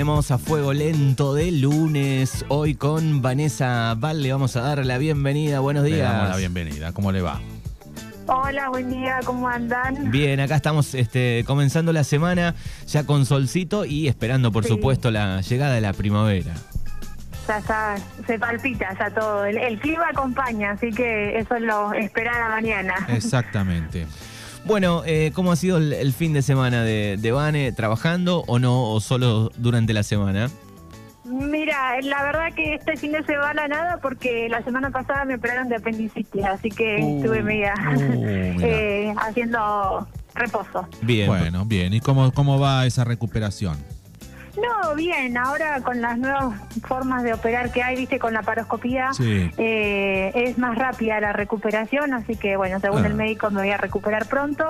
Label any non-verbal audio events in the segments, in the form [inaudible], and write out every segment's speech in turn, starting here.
Tenemos a fuego lento de lunes. Hoy con Vanessa Val le vamos a dar la bienvenida. Buenos Le días. damos la bienvenida. ¿Cómo le va? Hola, buen día, ¿cómo andan? Bien, acá estamos este, comenzando la semana ya con solcito y esperando, por Sí. supuesto, la llegada de la primavera. Ya está, se palpita ya todo. El, el clima acompaña, así que eso es lo esperar a mañana. Exactamente. Bueno, eh, ¿cómo ha sido el, el fin de semana de, de Vane? ¿Trabajando o no? ¿O solo durante la semana? Mira, la verdad que este fin de semana nada porque la semana pasada me operaron de apendicitis, así que Uh, estuve media uh, [laughs] eh, haciendo reposo. Bien. Bueno, bien. ¿Y cómo, cómo va esa recuperación? No, bien, ahora con las nuevas formas de operar que hay, viste, con la paroscopía, Sí. eh, es más rápida la recuperación, así que bueno, según Ah. el médico me voy a recuperar pronto,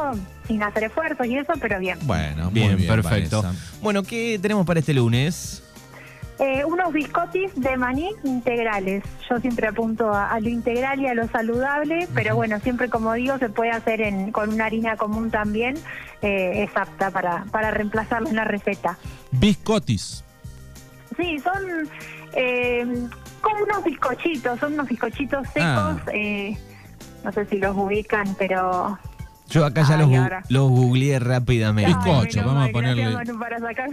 sin hacer esfuerzos y eso, pero bien. Bueno, Bien, muy bien, perfecto. Vanessa. Bueno, ¿qué tenemos para este lunes? Eh, unos biscotis de maní integrales. Yo siempre apunto a, a lo integral y a lo saludable, pero bueno, siempre como digo, se puede hacer en, con una harina común también, eh, es apta para, para reemplazarlo en la receta. Biscotis. Sí, son eh, como unos bizcochitos, son unos bizcochitos secos. Ah. eh, no sé si los ubican, pero... Yo acá ya Ay, los, gu- ahora. los googleé rápidamente. Bizcocho, vamos a ponerle- para sacar,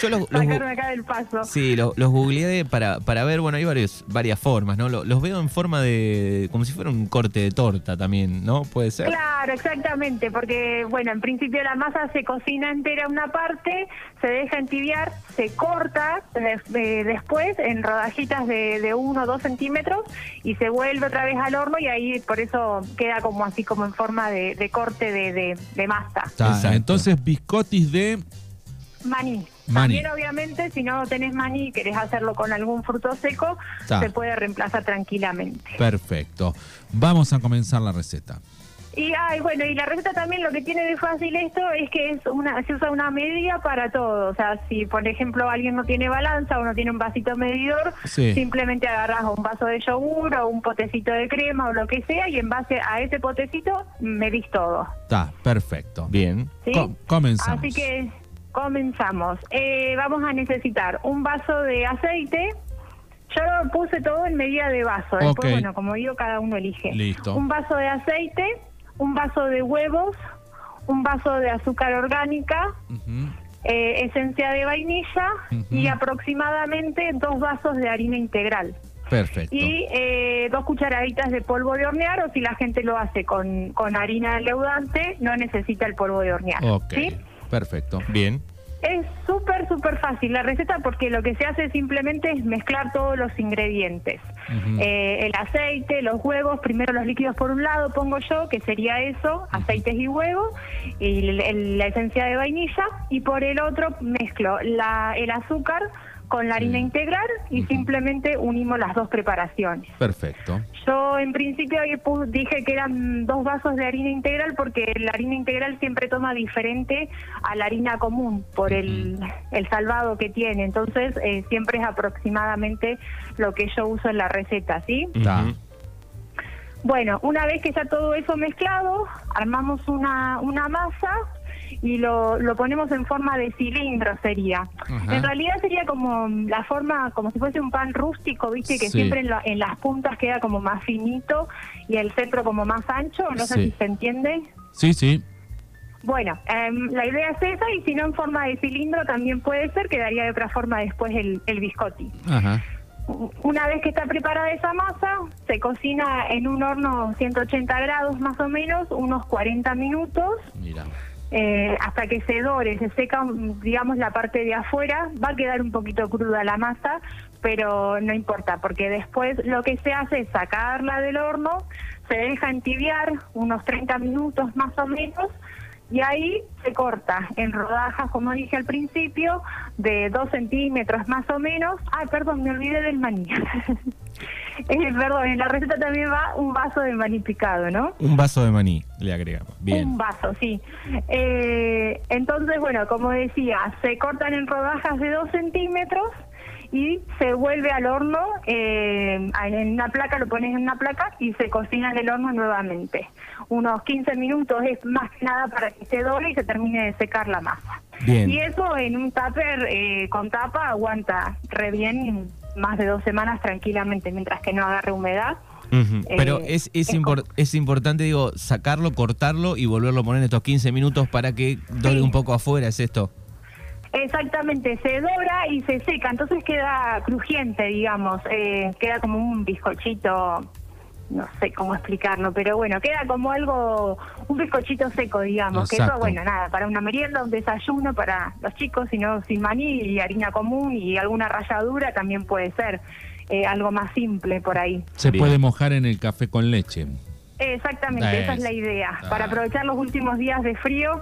Yo los, los sacarme acá del paso. Sí, lo- los googleé para, para ver, bueno, hay varios, varias formas, ¿no? Lo- Los veo en forma de, como si fuera un corte de torta también, ¿no? Puede ser. Claro, exactamente, porque bueno, en principio la masa se cocina entera una parte, se deja entibiar, se corta eh, después en rodajitas de, de uno o dos centímetros y se vuelve otra vez al horno y ahí por eso queda como así como en forma de, de corte de, de- de masa. Está. Entonces, biscotis de. Maní. Maní. También obviamente si no tenés maní y querés hacerlo con algún fruto seco, Está. se puede reemplazar tranquilamente. Perfecto. Vamos a comenzar la receta. Y ay, bueno, y la receta también lo que tiene de fácil esto es que es una se usa una medida para todo, o sea, si por ejemplo alguien no tiene balanza o no tiene un vasito medidor, Sí. simplemente agarras un vaso de yogur o un potecito de crema o lo que sea y en base a ese potecito medís todo, Está, perfecto. Bien. ¿sí? Co- comenzamos. Así que comenzamos. Eh, vamos a necesitar un vaso de aceite. Yo lo puse todo en medida de vaso. Después, bueno, como digo, cada uno elige. Listo. Un vaso de aceite, un vaso de huevos, un vaso de azúcar orgánica, eh, esencia de vainilla y aproximadamente dos vasos de harina integral. Perfecto. Y eh, dos cucharaditas de polvo de hornear, o si la gente lo hace con, con harina leudante, no necesita el polvo de hornear. Ok. ¿sí? Perfecto. Bien. Es súper, súper fácil la receta porque lo que se hace simplemente es mezclar todos los ingredientes. Eh, el aceite, los huevos, primero los líquidos por un lado pongo yo, que sería eso, aceites y huevos, y el- el- la esencia de vainilla, y por el otro mezclo la, el azúcar con la harina integral y simplemente unimos las dos preparaciones. Perfecto. Yo en principio dije que eran dos vasos de harina integral porque la harina integral siempre toma diferente a la harina común por el, el salvado que tiene. Entonces eh, siempre es aproximadamente lo que yo uso en la receta, ¿sí? Bueno, una vez que está todo eso mezclado, armamos una, una masa y lo, lo ponemos en forma de cilindro sería. Ajá. En realidad sería como la forma, como si fuese un pan rústico, viste, que Sí. siempre en, la- en las puntas queda como más finito y el centro como más ancho, no sé Sí. si se entiende. Sí, sí. Bueno, em, la idea es esa y si no en forma de cilindro también puede ser, quedaría de otra forma después el, el biscotti. Ajá. Una vez que está preparada esa masa, se cocina en un horno 180 grados más o menos, unos 40 minutos, Mira. Eh, hasta que se dore, se seca, digamos, la parte de afuera. Va a quedar un poquito cruda la masa, pero no importa, porque después lo que se hace es sacarla del horno, se deja entibiar unos 30 minutos más o menos, y ahí se corta en rodajas, como dije al principio, de 2 centímetros más o menos. Ay, perdón, me olvidé del maní. [laughs] Eh, perdón, en la receta también va un vaso de maní picado, ¿no? Un vaso de maní, le agregamos. Bien. Un vaso, sí. Eh, entonces, bueno, como decía, se cortan en rodajas de 2 centímetros y se vuelve al horno, eh, en una placa, lo pones en una placa y se cocina en el horno nuevamente. Unos 15 minutos es más que nada para que se doble y se termine de secar la masa. Bien. Y eso en un tupper eh, con tapa aguanta re bien más de dos semanas tranquilamente, mientras que no agarre humedad. Eh, Pero es, es, es impor- es importante, digo, sacarlo, cortarlo y volverlo a poner en estos 15 minutos para que Sí. un poco afuera, ¿es esto? Exactamente, se dora y se seca, entonces queda crujiente, digamos, eh, queda como un bizcochito, no sé cómo explicarlo, pero bueno, queda como algo, un bizcochito seco, digamos, que eso, bueno, nada, para una merienda, un desayuno para los chicos, sino sin maní y harina común y alguna ralladura también puede ser eh, algo más simple por ahí. Se Bien. puede mojar en el café con leche. Exactamente, esa es la idea. Ah. Para aprovechar los últimos días de frío,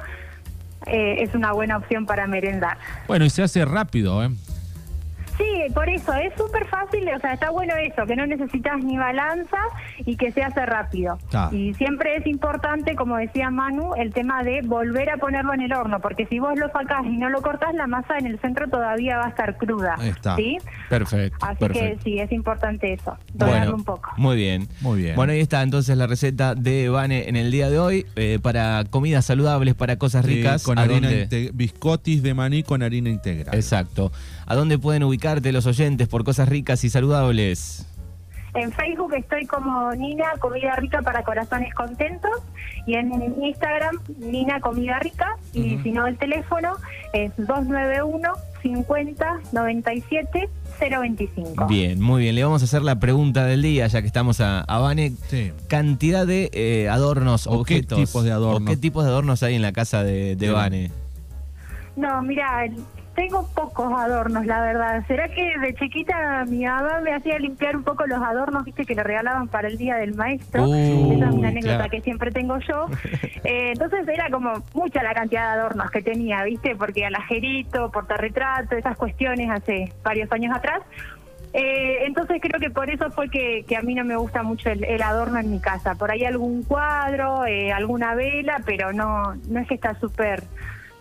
eh, es una buena opción para merendar. Bueno, y se hace rápido, ¿eh? Sí, por eso, es súper fácil, o sea, está bueno eso, que no necesitas ni balanza y que se hace rápido. Ah. Y siempre es importante, como decía Manu, el tema de volver a ponerlo en el horno, porque si vos lo sacás y no lo cortás, la masa en el centro todavía va a estar cruda. Ahí está. ¿sí? Perfecto. Así perfecto. que sí, es importante eso, dorarlo un poco. Muy bien. Muy bien. Bueno, ahí está entonces la receta de Vane en el día de hoy eh, para comidas saludables, para cosas ricas. Eh, con ¿A harina biscottis de maní con harina integral. Exacto. ¿A dónde pueden ubicarte los oyentes por cosas ricas y saludables? En Facebook estoy como Nina Comida Rica para Corazones Contentos y en Instagram Nina Comida Rica y si no el teléfono es 291 50 97 025. Bien, muy bien. Le vamos a hacer la pregunta del día, ya que estamos a, a Vane. Sí. Cantidad de eh, adornos, ¿O qué objetos. tipos de adornos? ¿O qué tipos de adornos hay en la casa de, de Sí. Vane? No, mira, tengo pocos adornos, la verdad. ¿Será que de chiquita mi mamá me hacía limpiar un poco los adornos, viste, que le regalaban para el Día del Maestro? Uh, Esa es una anécdota claro. que siempre tengo yo. [laughs] Eh, entonces era como mucha la cantidad de adornos que tenía, viste, porque alajerito, portarretrato, esas cuestiones hace varios años atrás. Eh, entonces creo que por eso fue que, que a mí no me gusta mucho el, el adorno en mi casa. Por ahí algún cuadro, eh, alguna vela, pero no, no es que está súper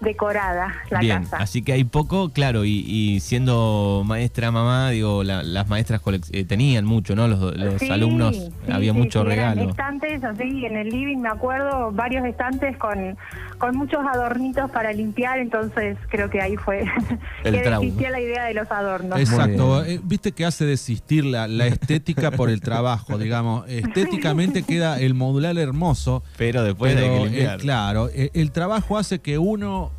decorada la Bien, casa. así que hay poco, claro, y, y siendo maestra mamá, digo, la- las maestras eh, tenían mucho, ¿no? Los, los Sí, alumnos, sí, había sí, mucho regalo. estantes, así, en el living me acuerdo, varios estantes con, con muchos adornitos para limpiar, entonces creo que ahí fue [laughs] El que trauma. desistía la idea de los adornos. Exacto. Eh, Viste que hace desistir la, la estética por el trabajo, [laughs] digamos. Estéticamente queda el modular hermoso. Pero después pero, hay que eh, limpiar. claro, eh, el trabajo hace que uno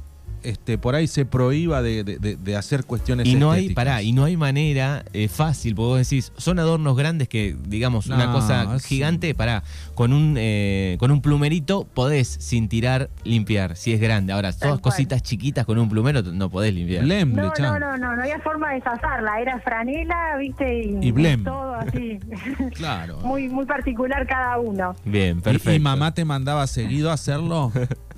este, por ahí se prohíba de, de- hacer cuestiones Y no hay, pará, y no hay manera eh, fácil, porque vos decís, son adornos grandes que, digamos, una cosa gigante, pará, con un eh, con un plumerito podés sin tirar limpiar, si es grande. Ahora, todas cual. cositas chiquitas con un plumero no podés limpiar. Blem, le No, no, no, no, no había forma de zafarla, era franela, viste, y, Y blem. todo así, [laughs] [laughs] Claro. muy muy particular cada uno. Bien, ¿Y- perfecto. ¿Y, mamá te mandaba seguido a hacerlo? [laughs]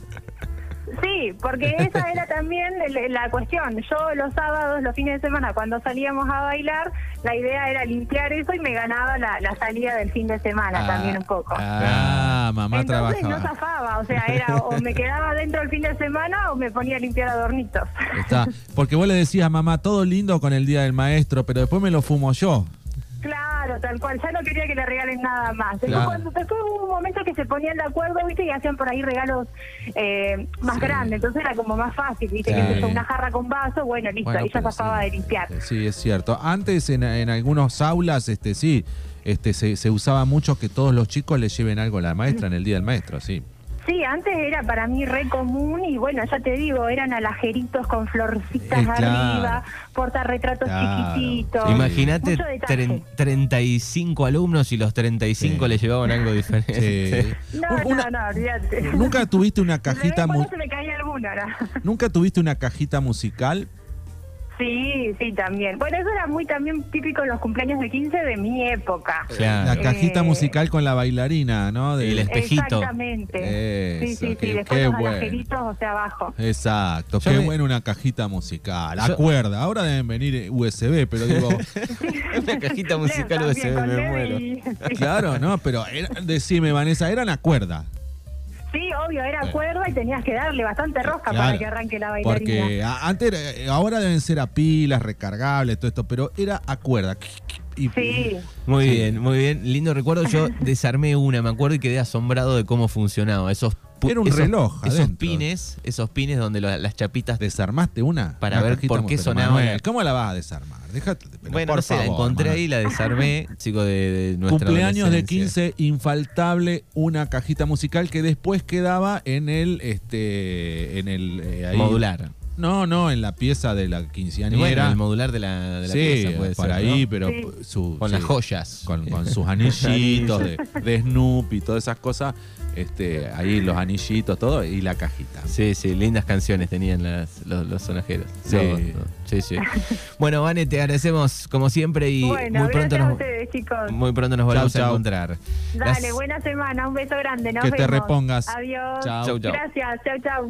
Sí, porque esa era [laughs] también la cuestión. Yo los sábados, los fines de semana, cuando salíamos a bailar, la idea era limpiar eso y me ganaba la, la salida del fin de semana Ah, también un poco. Ah, mamá Entonces no trabajaba. zafaba, o sea, era o me quedaba dentro el fin de semana o me ponía a limpiar adornitos. Está. Porque vos le decías mamá, todo lindo con el día del maestro, pero después me lo fumo yo. Claro, tal cual. Ya no quería que le regalen nada más. Después, Claro. cuando, después hubo un momento que se ponían de acuerdo, ¿viste? Y hacían por ahí regalos eh, más Sí. grandes. Entonces era como más fácil, ¿viste? Sí. Que una jarra con vaso, bueno, listo, Bueno, ahí ya sí. de limpiar. Sí, es cierto. Antes en, en algunos aulas, este sí, este se, se usaba mucho que todos los chicos le lleven algo a la maestra en el día del maestro, sí. Sí, antes era para mí re común y bueno, ya te digo, eran alajeritos con florcitas Eh, claro. arriba, portarretratos Claro. chiquititos. Sí. Imagínate Mucho detalle. tren- 35 alumnos y los 35 Sí. le llevaban algo diferente. Sí. [laughs] No, Una- no, no, olvídate. ¿Nunca tuviste una [laughs] De vez en cajita mu- cuando se me caía alguna, ¿no? nunca tuviste una cajita musical? Sí, sí, también. Bueno, eso era muy también típico en los cumpleaños de 15 de mi época. Claro. La cajita Eh, musical con la bailarina, ¿no? De- Y el espejito. Exactamente. sí, Eso, sí, qué- sí. Después qué los bueno. sea, abajo. Exacto, Yo qué me- bueno una cajita musical. Yo- Acuerda, ahora deben venir USB, pero digo, [laughs] Una cajita musical USB, me muero. y- claro, ¿no? Pero era- decime, Vanessa, eran a cuerda. Obvio, era cuerda y tenías que darle bastante rosca Claro, para que arranque la bailarina. Porque antes, eh, ahora deben ser a pilas, recargables, todo esto, pero era a cuerda. Y, Sí. Muy bien, muy bien. Lindo recuerdo. Yo [laughs] desarmé una, me acuerdo y quedé asombrado de cómo funcionaba. Esos Era un esos- reloj Esos pines, esos pines donde lo- las chapitas. ¿Desarmaste una? Para Una ver por qué sonaba ¿Cómo la vas a desarmar? Déjate, pero bueno, por no sé, la encontré Manuel. ahí, la desarmé, chico de, de nuestra Cumpleaños de adolescencia. 15, infaltable una cajita musical que después quedaba en el este en el eh, ahí- Modular. No, no, en la pieza de la Y quinceañera. bueno, el modular de la, de la sí, pieza puede por ser, ahí, ¿no? pero Sí. su- Con sí, las joyas. Con, con [laughs] sus anillitos de, de Snoopy, todas esas cosas. Este, ahí los anillitos, todo, y la cajita. Sí, sí, lindas canciones tenían las- los, los sonajeros. Sí. Sí, sí. Bueno, Vane, te agradecemos como siempre y bueno, muy pronto a nos, ustedes, chicos. muy pronto nos volvemos Chau, a encontrar. Dale, Las- buena semana, un beso grande. Nos Que te vemos. repongas. Adiós. Chau, chau. Gracias, chau, chau.